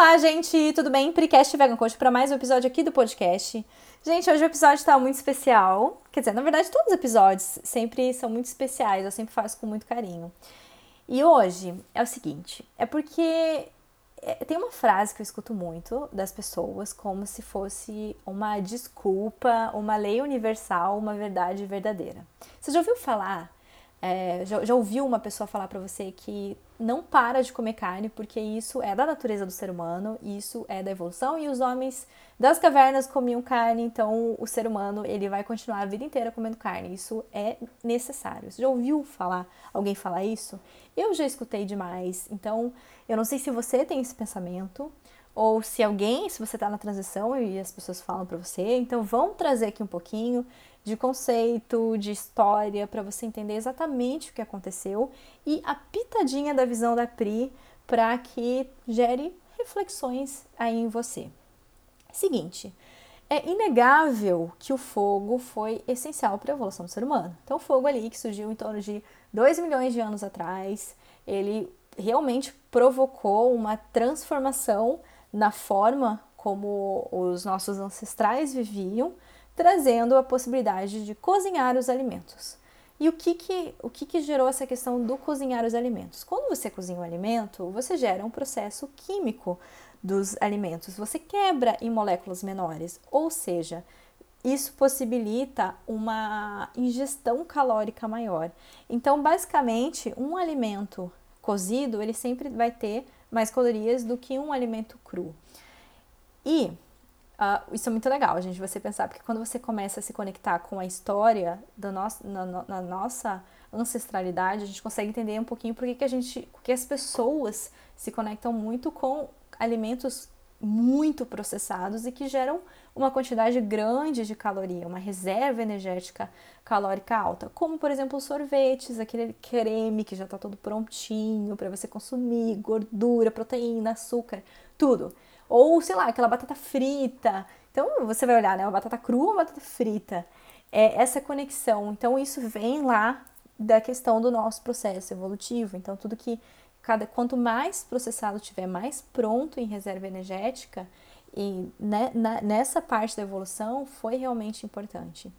Olá, gente, tudo bem? Precast Vegan Coach para mais um episódio aqui do podcast. Gente, hoje o episódio está muito especial. Quer dizer, na verdade, todos os episódios sempre são muito especiais, eu sempre faço com muito carinho. E hoje é o seguinte: é porque é, tem uma frase que eu escuto muito das pessoas como se fosse uma desculpa, uma lei universal, uma verdade verdadeira. Você já ouviu falar é, já, já ouviu uma pessoa falar para você que não para de comer carne porque isso é da natureza do ser humano, isso é da evolução e os homens das cavernas comiam carne, então o ser humano ele vai continuar a vida inteira comendo carne. Isso é necessário. Você já ouviu falar alguém falar isso? Eu já escutei demais. Então eu não sei se você tem esse pensamento ou se alguém, se você está na transição e as pessoas falam para você. Então vamos trazer aqui um pouquinho de conceito, de história, para você entender exatamente o que aconteceu e a pitadinha da visão da Pri para que gere reflexões aí em você. Seguinte, é inegável que o fogo foi essencial para a evolução do ser humano. Então, o fogo ali que surgiu em torno de 2 milhões de anos atrás, ele realmente provocou uma transformação na forma como os nossos ancestrais viviam, trazendo a possibilidade de cozinhar os alimentos. E o que que, o que que gerou essa questão do cozinhar os alimentos? Quando você cozinha um alimento, você gera um processo químico dos alimentos, você quebra em moléculas menores, ou seja, isso possibilita uma ingestão calórica maior. Então, basicamente, um alimento cozido, ele sempre vai ter mais calorias do que um alimento cru. E Uh, isso é muito legal, gente, você pensar, porque quando você começa a se conectar com a história da nossa, na, na nossa ancestralidade, a gente consegue entender um pouquinho por que a gente, as pessoas se conectam muito com alimentos muito processados e que geram uma quantidade grande de caloria, uma reserva energética calórica alta, como por exemplo os sorvetes, aquele creme que já está todo prontinho para você consumir, gordura, proteína, açúcar, tudo. Ou, sei lá, aquela batata frita. Então, você vai olhar, né? Uma batata crua ou uma batata frita. É essa conexão. Então, isso vem lá da questão do nosso processo evolutivo. Então, tudo que cada quanto mais processado tiver, mais pronto em reserva energética, e né, na, nessa parte da evolução foi realmente importante.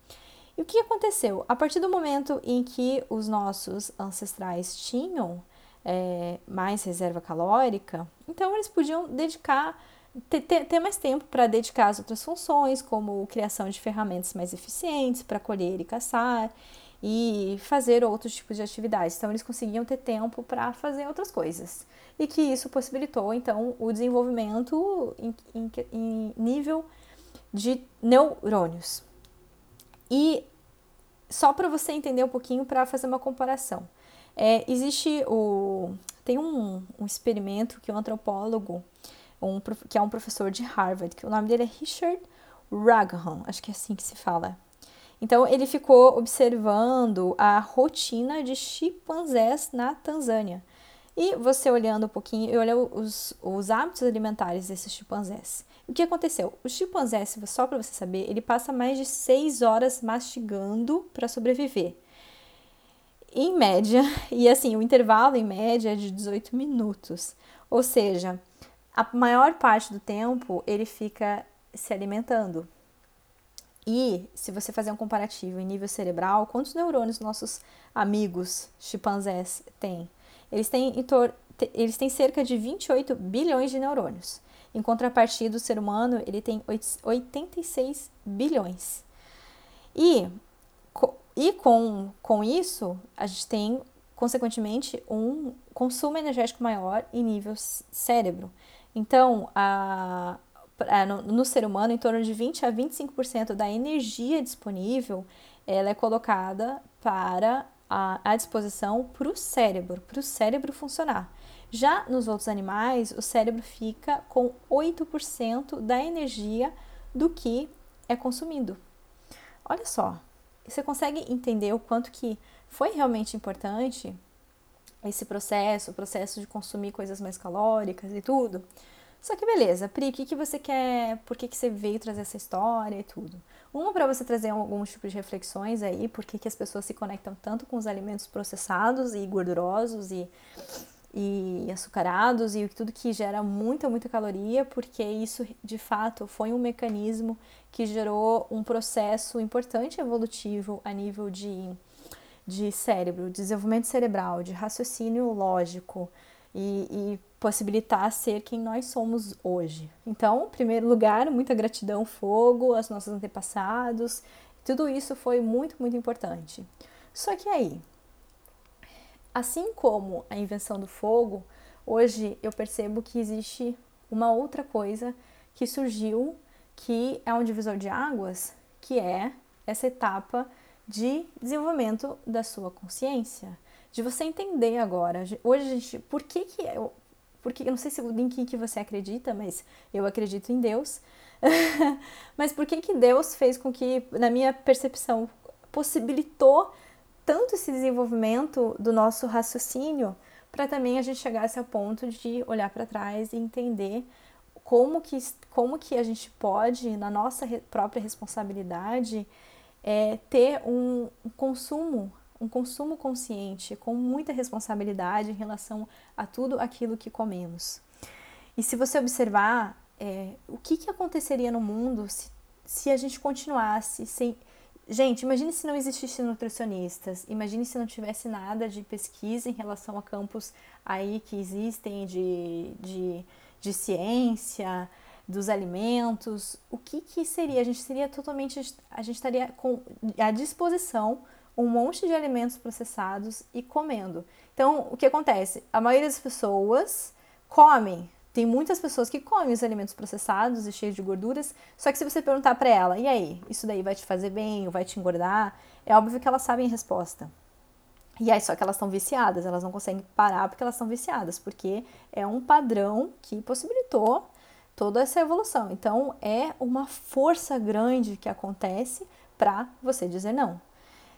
E o que aconteceu? A partir do momento em que os nossos ancestrais tinham é, mais reserva calórica, então eles podiam dedicar ter, ter, mais tempo para dedicar às outras funções, como criação de ferramentas mais eficientes para colher e caçar e fazer outros tipos de atividades. Então, eles conseguiam ter tempo para fazer outras coisas. E que isso possibilitou, então, o desenvolvimento em, em, em nível de neurônios. E só para você entender um pouquinho, para fazer uma comparação. É, existe o. Tem um, um experimento que um antropólogo um, que é um professor de Harvard, que o nome dele é Richard Raghan, acho que é assim que se fala. Então, ele ficou observando a rotina de chimpanzés na Tanzânia. E você olhando um pouquinho, eu olhei os, os hábitos alimentares desses chimpanzés. O que aconteceu? O chimpanzé, só para você saber, ele passa mais de 6 horas mastigando para sobreviver. Em média, e assim, o intervalo em média é de 18 minutos. Ou seja, a maior parte do tempo ele fica se alimentando. E se você fazer um comparativo em nível cerebral, quantos neurônios nossos amigos chimpanzés têm? Eles têm, eles têm cerca de 28 bilhões de neurônios. Em contrapartida, o ser humano ele tem 86 bilhões. E, e com, com isso, a gente tem, consequentemente, um consumo energético maior em nível cérebro. Então, a, a, no, no, ser humano, em torno de 20 a 25% da energia disponível ela é colocada para a, a disposição para o cérebro, para o cérebro funcionar. Já nos outros animais, o cérebro fica com 8% da energia do que é consumido. Olha só, você consegue entender o quanto que foi realmente importante esse processo, o processo de consumir coisas mais calóricas e tudo. Só que beleza, Pri, o que, que você quer, por que, que você veio trazer essa história e tudo? Uma, para você trazer alguns tipos de reflexões aí, por que, que as pessoas se conectam tanto com os alimentos processados e gordurosos e, e açucarados e tudo que gera muita, muita caloria, porque isso de fato foi um mecanismo que gerou um processo importante evolutivo a nível de, de cérebro, desenvolvimento cerebral, de raciocínio lógico e, e possibilitar ser quem nós somos hoje. Então, em primeiro lugar, muita gratidão, fogo, aos nossos antepassados, tudo isso foi muito, muito importante. Só que aí, Assim como a invenção do fogo, hoje eu percebo que existe uma outra coisa que surgiu, que é um divisor de águas, que é essa etapa de desenvolvimento da sua consciência, de você entender agora. Hoje a gente, por que que eu, porque eu não sei se em que que você acredita, mas eu acredito em Deus. mas por que que Deus fez com que, na minha percepção, possibilitou tanto esse desenvolvimento do nosso raciocínio para também a gente chegasse ao ponto de olhar para trás e entender como que, como que a gente pode, na nossa própria responsabilidade, é, ter um, um consumo, um consumo consciente, com muita responsabilidade em relação a tudo aquilo que comemos. E se você observar é, o que, que aconteceria no mundo se, se a gente continuasse sem Gente, imagine se não existisse nutricionistas, imagine se não tivesse nada de pesquisa em relação a campos aí que existem de, de, de ciência, dos alimentos, o que, que seria? A gente seria totalmente, a gente estaria com à disposição um monte de alimentos processados e comendo. Então, o que acontece? A maioria das pessoas comem tem muitas pessoas que comem os alimentos processados e cheios de gorduras, só que se você perguntar para ela, e aí, isso daí vai te fazer bem ou vai te engordar? É óbvio que elas sabem a resposta. E aí, só que elas estão viciadas, elas não conseguem parar porque elas estão viciadas, porque é um padrão que possibilitou toda essa evolução. Então, é uma força grande que acontece para você dizer não.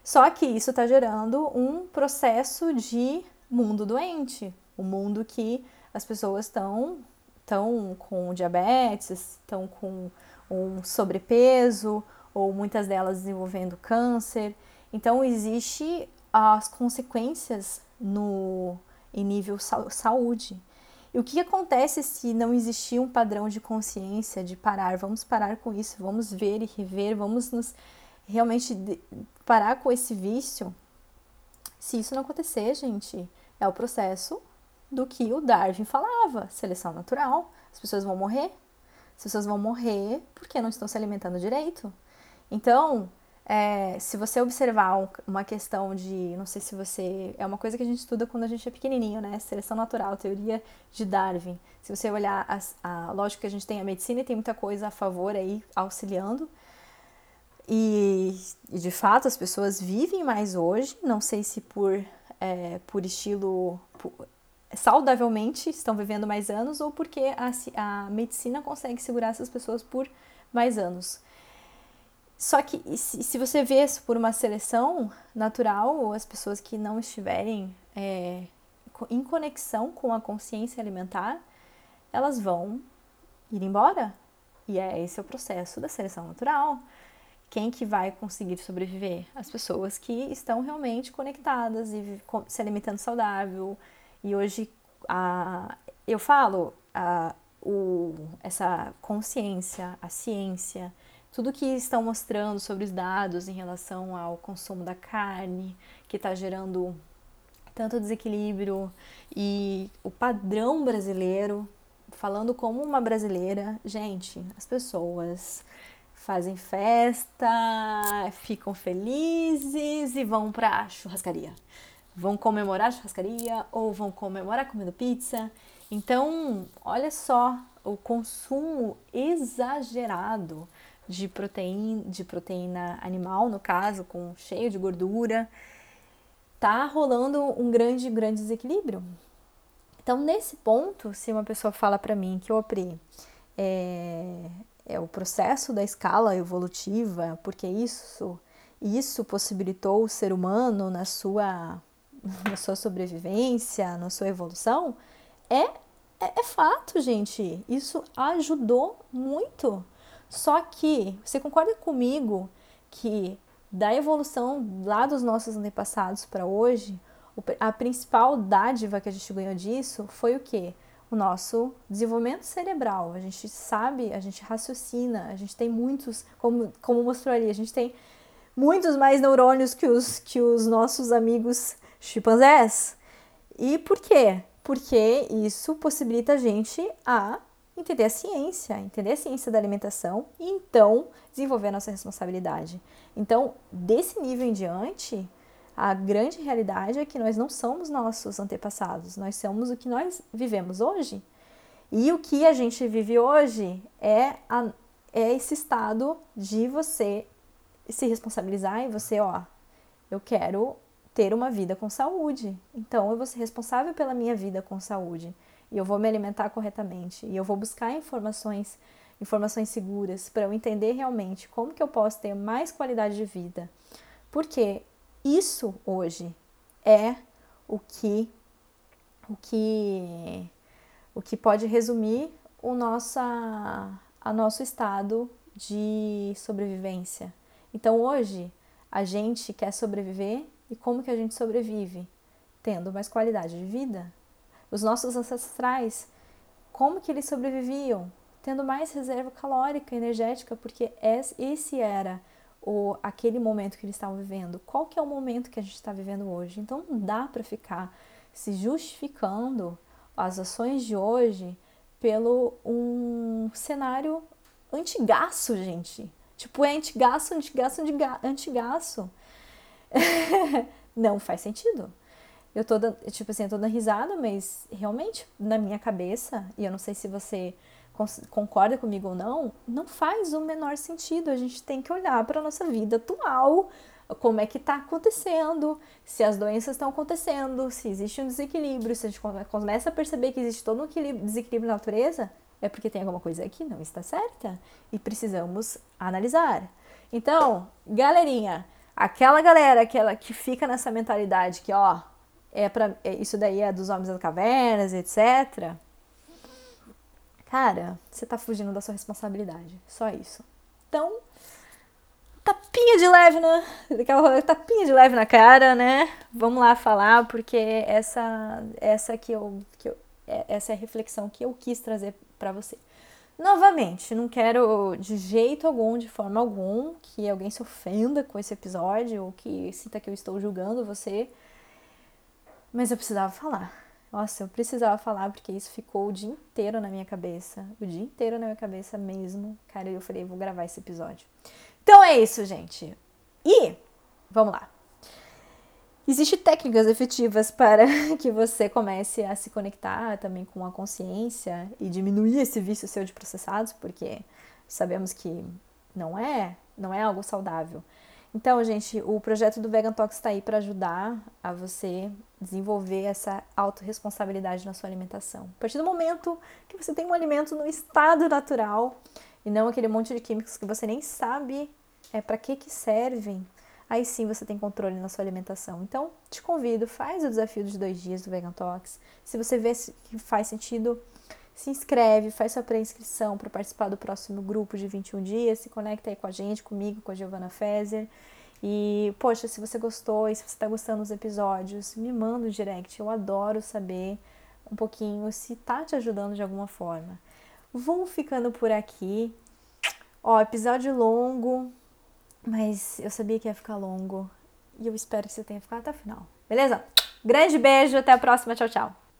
Só que isso está gerando um processo de mundo doente, um mundo que as pessoas estão estão com diabetes, estão com um sobrepeso ou muitas delas desenvolvendo câncer. Então existe as consequências no em nível saúde. E o que acontece se não existir um padrão de consciência de parar? Vamos parar com isso, vamos ver e rever, vamos nos realmente parar com esse vício. Se isso não acontecer, gente, é o processo do que o Darwin falava, seleção natural. As pessoas vão morrer. As pessoas vão morrer porque não estão se alimentando direito. Então, é, se você observar uma questão de, não sei se você, é uma coisa que a gente estuda quando a gente é pequenininho, né? Seleção natural, teoria de Darwin. Se você olhar, a, a, lógico que a gente tem a medicina e tem muita coisa a favor aí, auxiliando. E, e de fato as pessoas vivem mais hoje, não sei se por, é, por estilo, por, saudavelmente estão vivendo mais anos ou porque a, a medicina consegue segurar essas pessoas por mais anos. Só que se, você vê isso por uma seleção natural, as pessoas que não estiverem é, em conexão com a consciência alimentar, elas vão ir embora. E é esse é o processo da seleção natural. Quem que vai conseguir sobreviver? As pessoas que estão realmente conectadas e se alimentando saudável, e hoje a, eu falo a, o, essa consciência, a ciência, tudo que estão mostrando sobre os dados em relação ao consumo da carne, que está gerando tanto desequilíbrio, e o padrão brasileiro, falando como uma brasileira, gente, as pessoas fazem festa, ficam felizes e vão para a churrascaria vão comemorar a churrascaria ou vão comemorar comendo pizza. Então, olha só o consumo exagerado de proteína, de proteína animal, no caso, com cheio de gordura, tá rolando um grande, grande desequilíbrio. Então, nesse ponto, se uma pessoa fala para mim que o OPRI é, é o processo da escala evolutiva, porque isso, isso possibilitou o ser humano na sua na sua sobrevivência, na sua evolução, é, é, é fato, gente. Isso ajudou muito. Só que você concorda comigo que da evolução lá dos nossos antepassados para hoje, a principal dádiva que a gente ganhou disso foi o quê? O nosso desenvolvimento cerebral. A gente sabe, a gente raciocina, a gente tem muitos, como, como mostrou ali, a gente tem muitos mais neurônios que os, que os nossos amigos chimpanzés. E por quê? Porque isso possibilita a gente a entender a ciência, entender a ciência da alimentação e então desenvolver a nossa responsabilidade. Então, desse nível em diante, a grande realidade é que nós não somos nossos antepassados, nós somos o que nós vivemos hoje. E o que a gente vive hoje é, a, é esse estado de você se responsabilizar e você, ó, eu quero ter uma vida com saúde. Então eu vou ser responsável pela minha vida com saúde. E eu vou me alimentar corretamente. E eu vou buscar informações, informações seguras para eu entender realmente como que eu posso ter mais qualidade de vida. Porque isso hoje é o que o que o que pode resumir o nossa a nosso estado de sobrevivência. Então hoje a gente quer sobreviver e como que a gente sobrevive? Tendo mais qualidade de vida. Os nossos ancestrais, como que eles sobreviviam? Tendo mais reserva calórica, energética, porque esse era o, aquele momento que eles estavam vivendo, qual que é o momento que a gente está vivendo hoje. Então não dá para ficar se justificando as ações de hoje pelo um cenário antigaço, gente. Tipo, é antigaço, antigaço, antigaço. não faz sentido. Eu tô, tipo assim, eu tô dando risada, mas realmente, na minha cabeça, e eu não sei se você concorda comigo ou não, não faz o menor sentido. A gente tem que olhar para nossa vida atual, como é que está acontecendo, se as doenças estão acontecendo, se existe um desequilíbrio, se a gente começa a perceber que existe todo um desequilíbrio na natureza, é porque tem alguma coisa que não está certa e precisamos analisar. Então, galerinha, aquela galera aquela que fica nessa mentalidade que, ó, é para é, isso daí é dos homens das cavernas, etc. Cara, você tá fugindo da sua responsabilidade. Só isso. Então, tapinha de leve, né? Tapinha de leve na cara, né? Vamos lá falar, porque essa essa que eu, que eu é, essa é a reflexão que eu quis trazer para você. Novamente, não quero de jeito algum, de forma alguma, que alguém se ofenda com esse episódio ou que sinta que eu estou julgando você, mas eu precisava falar. Nossa, eu precisava falar porque isso ficou o dia inteiro na minha cabeça. O dia inteiro na minha cabeça mesmo. Cara, eu falei, vou gravar esse episódio. Então é isso, gente. E vamos lá. Existem técnicas efetivas para que você comece a se conectar também com a consciência e diminuir esse vício seu de processados, porque sabemos que não é, não é algo saudável. Então, gente, o projeto do Vegan Talks está aí para ajudar a você desenvolver essa autorresponsabilidade na sua alimentação. A partir do momento que você tem um alimento no estado natural e não aquele monte de químicos que você nem sabe é, para que, que servem, aí sim você tem controle na sua alimentação. Então, te convido, faz o desafio dos dois dias do Vegan Talks. Se você vê que faz sentido, se inscreve, faz sua pré-inscrição para participar do próximo grupo de 21 dias, se conecta aí com a gente, comigo, com a Giovana Fezer. E, poxa, se você gostou e se você está gostando dos episódios, me manda um direct. Eu adoro saber um pouquinho se tá te ajudando de alguma forma. Vou ficando por aqui. Ó, episódio longo, mas eu sabia que ia ficar longo. E eu espero que você tenha ficado até o final. Beleza? Grande beijo, até a próxima. Tchau, tchau.